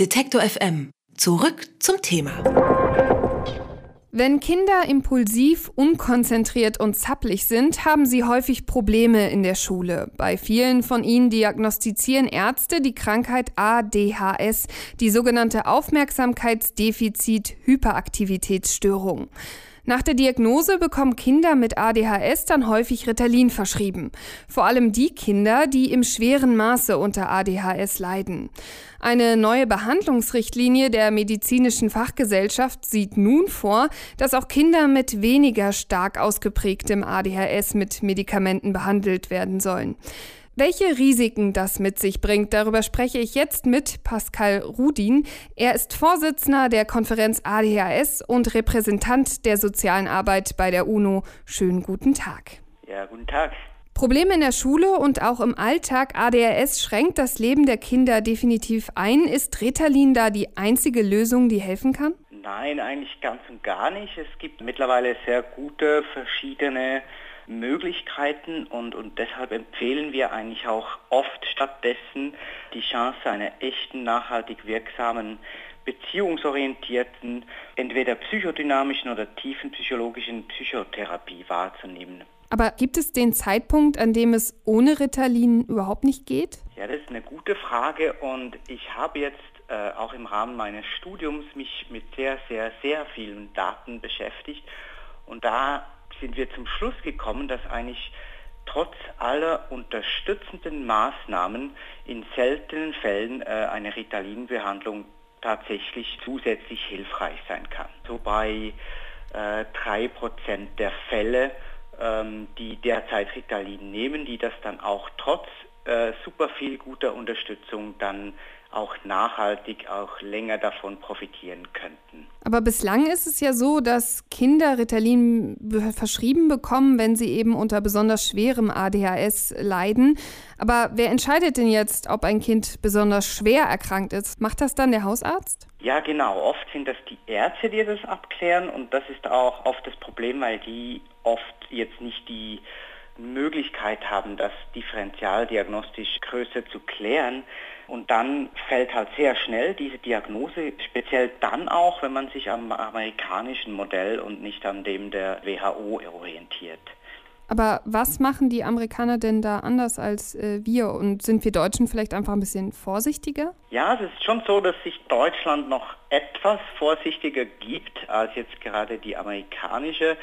Detektor FM. Zurück zum Thema. Wenn Kinder impulsiv, unkonzentriert und zappelig sind, haben sie häufig Probleme in der Schule. Bei vielen von ihnen diagnostizieren Ärzte die Krankheit ADHS, die sogenannte Aufmerksamkeitsdefizit-Hyperaktivitätsstörung. Nach der Diagnose bekommen Kinder mit ADHS dann häufig Ritalin verschrieben. Vor allem die Kinder, die im schweren Maße unter ADHS leiden. Eine neue Behandlungsrichtlinie der medizinischen Fachgesellschaft sieht nun vor, dass auch Kinder mit weniger stark ausgeprägtem ADHS mit Medikamenten behandelt werden sollen. Welche Risiken das mit sich bringt, darüber spreche ich jetzt mit Pascal Rudin. Er ist Vorsitzender der Konferenz ADHS und Repräsentant der sozialen Arbeit bei der UNO. Schönen guten Tag. Ja, guten Tag. Probleme in der Schule und auch im Alltag. ADHS schränkt das Leben der Kinder definitiv ein. Ist Ritalin da die einzige Lösung, die helfen kann? Nein, eigentlich ganz und gar nicht. Es gibt mittlerweile sehr gute verschiedene Möglichkeiten und, und deshalb empfehlen wir eigentlich auch oft stattdessen die Chance einer echten, nachhaltig wirksamen beziehungsorientierten, entweder psychodynamischen oder tiefenpsychologischen Psychotherapie wahrzunehmen. Aber gibt es den Zeitpunkt, an dem es ohne Ritalin überhaupt nicht geht? Ja, das ist eine gute Frage und ich habe jetzt äh, auch im Rahmen meines Studiums mich mit sehr, sehr, sehr vielen Daten beschäftigt und da sind wir zum Schluss gekommen, dass eigentlich trotz aller unterstützenden Maßnahmen in seltenen Fällen äh, eine Ritalin-Behandlung tatsächlich zusätzlich hilfreich sein kann. So bei äh, 3% der Fälle, ähm, die derzeit Ritalin nehmen, die das dann auch trotz äh, super viel guter Unterstützung dann auch nachhaltig, auch länger davon profitieren könnten. Aber bislang ist es ja so, dass Kinder Ritalin verschrieben bekommen, wenn sie eben unter besonders schwerem ADHS leiden. Aber wer entscheidet denn jetzt, ob ein Kind besonders schwer erkrankt ist? Macht das dann der Hausarzt? Ja, genau. Oft sind das die Ärzte, die das abklären und das ist auch oft das Problem, weil die oft jetzt nicht die Möglichkeit haben, das differentialdiagnostisch größer zu klären. Und dann fällt halt sehr schnell diese Diagnose, speziell dann auch, wenn man sich am amerikanischen Modell und nicht an dem der WHO orientiert. Aber was machen die Amerikaner denn da anders als äh, wir? Und sind wir Deutschen vielleicht einfach ein bisschen vorsichtiger? Ja, es ist schon so, dass sich Deutschland noch etwas vorsichtiger gibt als jetzt gerade die amerikanische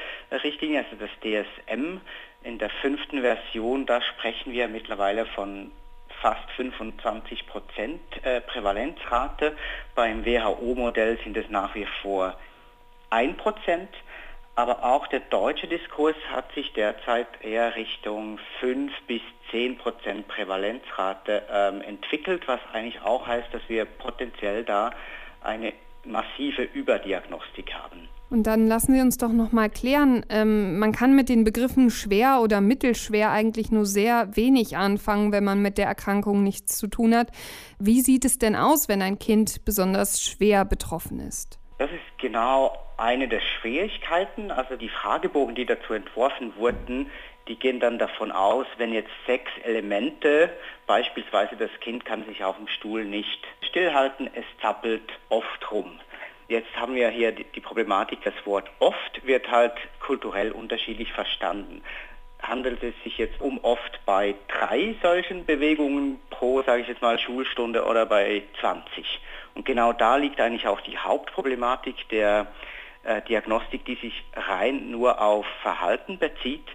Richtlinie, also das DSM. In der fünften Version, da sprechen wir mittlerweile von fast 25 Prozent äh, Prävalenzrate. Beim WHO-Modell sind es nach wie vor 1 Prozent. Aber auch der deutsche Diskurs hat sich derzeit eher Richtung 5 bis 10 Prozent Prävalenzrate ähm, entwickelt, was eigentlich auch heißt, dass wir potenziell da eine massive Überdiagnostik haben. Und dann lassen Sie uns doch noch mal klären. Ähm, man kann mit den Begriffen schwer oder mittelschwer eigentlich nur sehr wenig anfangen, wenn man mit der Erkrankung nichts zu tun hat. Wie sieht es denn aus, wenn ein Kind besonders schwer betroffen ist? Das ist genau eine der Schwierigkeiten. Also die Fragebogen, die dazu entworfen wurden, die gehen dann davon aus, wenn jetzt sechs Elemente, beispielsweise das Kind kann sich auf dem Stuhl nicht stillhalten, es zappelt oft rum Jetzt haben wir hier die, Problematik, das Wort oft wird halt kulturell unterschiedlich verstanden handelt es sich jetzt um oft bei drei solchen Bewegungen pro, sage ich jetzt mal, Schulstunde oder bei 20. Und genau da liegt eigentlich auch die Hauptproblematik der äh, Diagnostik, die sich rein nur auf Verhalten bezieht,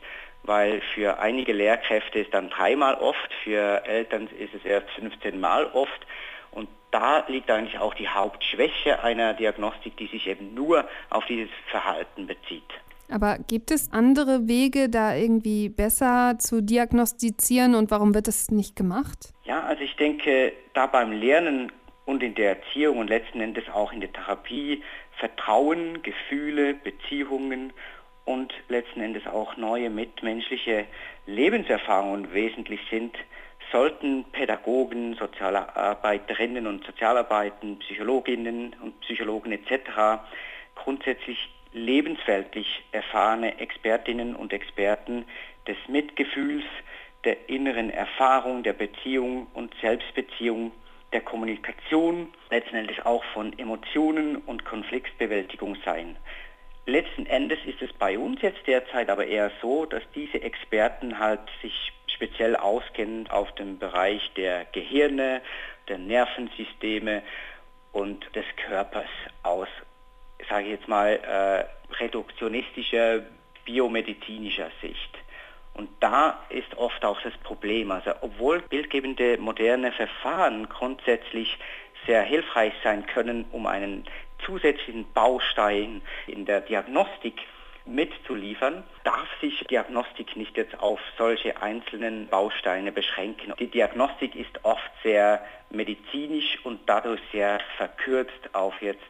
weil für einige Lehrkräfte ist dann dreimal oft, für Eltern ist es erst 15 Mal oft. Und da liegt eigentlich auch die Hauptschwäche einer Diagnostik, die sich eben nur auf dieses Verhalten bezieht. Aber gibt es andere Wege, da irgendwie besser zu diagnostizieren und warum wird das nicht gemacht? Ja, also ich denke, da beim Lernen und in der Erziehung und letzten Endes auch in der Therapie Vertrauen, Gefühle, Beziehungen und letzten Endes auch neue mitmenschliche Lebenserfahrungen wesentlich sind, sollten Pädagogen, Sozialarbeiterinnen und Sozialarbeiten, Psychologinnen und Psychologen etc. grundsätzlich lebensweltlich erfahrene Expertinnen und Experten des Mitgefühls, der inneren Erfahrung, der Beziehung und Selbstbeziehung der Kommunikation, letztendlich auch von Emotionen und Konfliktbewältigung sein. Letzten Endes ist es bei uns jetzt derzeit aber eher so, dass diese Experten halt sich speziell auskennen auf dem Bereich der Gehirne, der Nervensysteme und des Körpers aus, sage ich jetzt mal, äh, reduktionistischer, biomedizinischer Sicht. Und da ist oft auch das Problem. Also obwohl bildgebende moderne Verfahren grundsätzlich sehr hilfreich sein können, um einen zusätzlichen Baustein in der Diagnostik mitzuliefern, darf sich Diagnostik nicht jetzt auf solche einzelnen Bausteine beschränken. Die Diagnostik ist oft sehr medizinisch und dadurch sehr verkürzt auf jetzt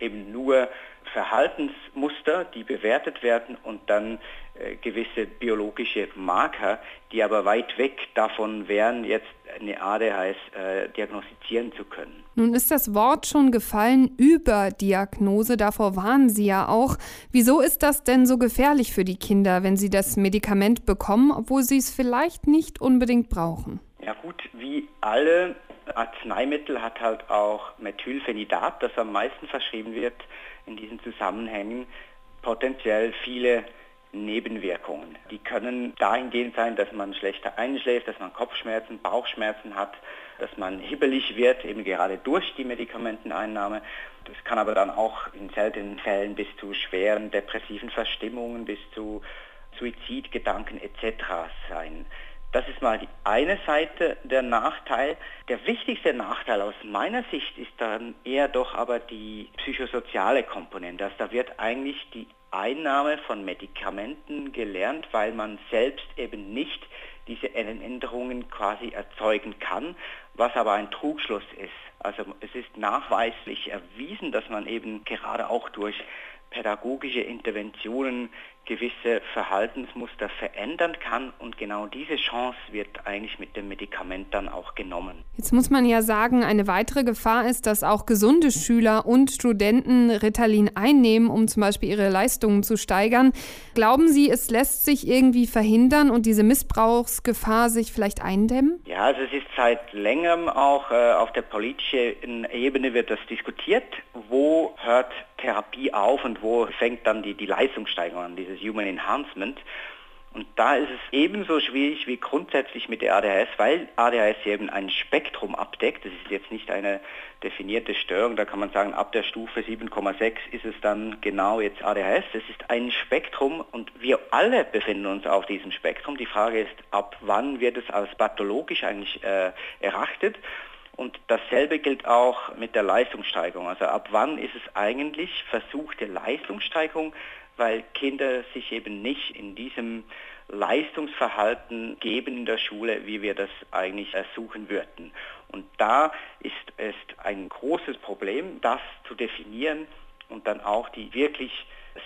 eben nur Verhaltensmuster, die bewertet werden und dann äh, gewisse biologische Marker, die aber weit weg davon wären, jetzt eine ADHS äh, diagnostizieren zu können. Nun ist das Wort schon gefallen, Überdiagnose, davor warnen Sie ja auch. Wieso ist das denn so gefährlich für die Kinder, wenn sie das Medikament bekommen, obwohl sie es vielleicht nicht unbedingt brauchen? Ja gut, wie alle Arzneimittel hat halt auch Methylphenidat, das am meisten verschrieben wird in diesen Zusammenhängen, potenziell viele Nebenwirkungen. Die können dahingehend sein, dass man schlechter einschläft, dass man Kopfschmerzen, Bauchschmerzen hat, dass man hibbelig wird, eben gerade durch die Medikamenteneinnahme. Das kann aber dann auch in seltenen Fällen bis zu schweren depressiven Verstimmungen, bis zu Suizidgedanken etc. sein. Das ist mal die eine Seite der Nachteil. Der wichtigste Nachteil aus meiner Sicht ist dann eher doch aber die psychosoziale Komponente. Also da wird eigentlich die Einnahme von Medikamenten gelernt, weil man selbst eben nicht diese Änderungen quasi erzeugen kann, was aber ein Trugschluss ist. Also es ist nachweislich erwiesen, dass man eben gerade auch durch pädagogische Interventionen gewisse Verhaltensmuster verändern kann und genau diese Chance wird eigentlich mit dem Medikament dann auch genommen. Jetzt muss man ja sagen, eine weitere Gefahr ist, dass auch gesunde Schüler und Studenten Ritalin einnehmen, um zum Beispiel ihre Leistungen zu steigern. Glauben Sie, es lässt sich irgendwie verhindern und diese Missbrauchsgefahr sich vielleicht eindämmen? Ja, also es ist seit längerem auch äh, auf der politischen Ebene wird das diskutiert. Wo hört Therapie auf und wo fängt dann die, die Leistungssteigerung an, dieses Human Enhancement. Und da ist es ebenso schwierig wie grundsätzlich mit der ADHS, weil ADHS eben ein Spektrum abdeckt. Das ist jetzt nicht eine definierte Störung. Da kann man sagen, ab der Stufe 7,6 ist es dann genau jetzt ADHS. Das ist ein Spektrum und wir alle befinden uns auf diesem Spektrum. Die Frage ist, ab wann wird es als pathologisch eigentlich äh, erachtet? Und dasselbe gilt auch mit der Leistungssteigerung. Also ab wann ist es eigentlich versuchte Leistungssteigerung, weil Kinder sich eben nicht in diesem Leistungsverhalten geben in der Schule, wie wir das eigentlich ersuchen würden. Und da ist es ein großes Problem, das zu definieren und dann auch die wirklich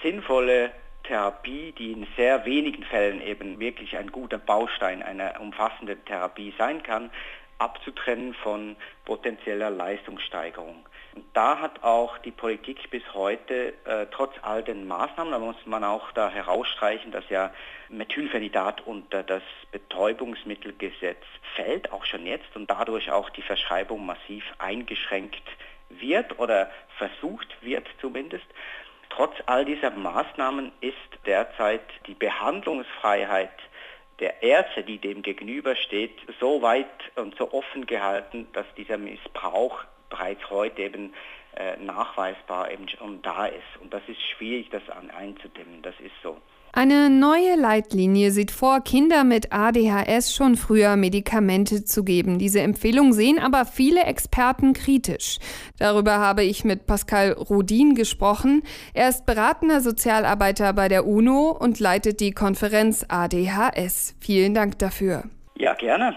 sinnvolle Therapie, die in sehr wenigen Fällen eben wirklich ein guter Baustein einer umfassenden Therapie sein kann, abzutrennen von potenzieller Leistungssteigerung. Da hat auch die Politik bis heute, äh, trotz all den Maßnahmen, da muss man auch da herausstreichen, dass ja Methylphenidat unter das Betäubungsmittelgesetz fällt, auch schon jetzt, und dadurch auch die Verschreibung massiv eingeschränkt wird oder versucht wird zumindest. Trotz all dieser Maßnahmen ist derzeit die Behandlungsfreiheit der Ärzte, die dem gegenübersteht, so weit und so offen gehalten, dass dieser Missbrauch bereits heute eben äh, nachweisbar eben schon da ist. Und das ist schwierig, das einzudämmen. Das ist so. Eine neue Leitlinie sieht vor, Kinder mit ADHS schon früher Medikamente zu geben. Diese Empfehlung sehen aber viele Experten kritisch. Darüber habe ich mit Pascal Rudin gesprochen. Er ist beratender Sozialarbeiter bei der UNO und leitet die Konferenz ADHS. Vielen Dank dafür. Ja, gerne.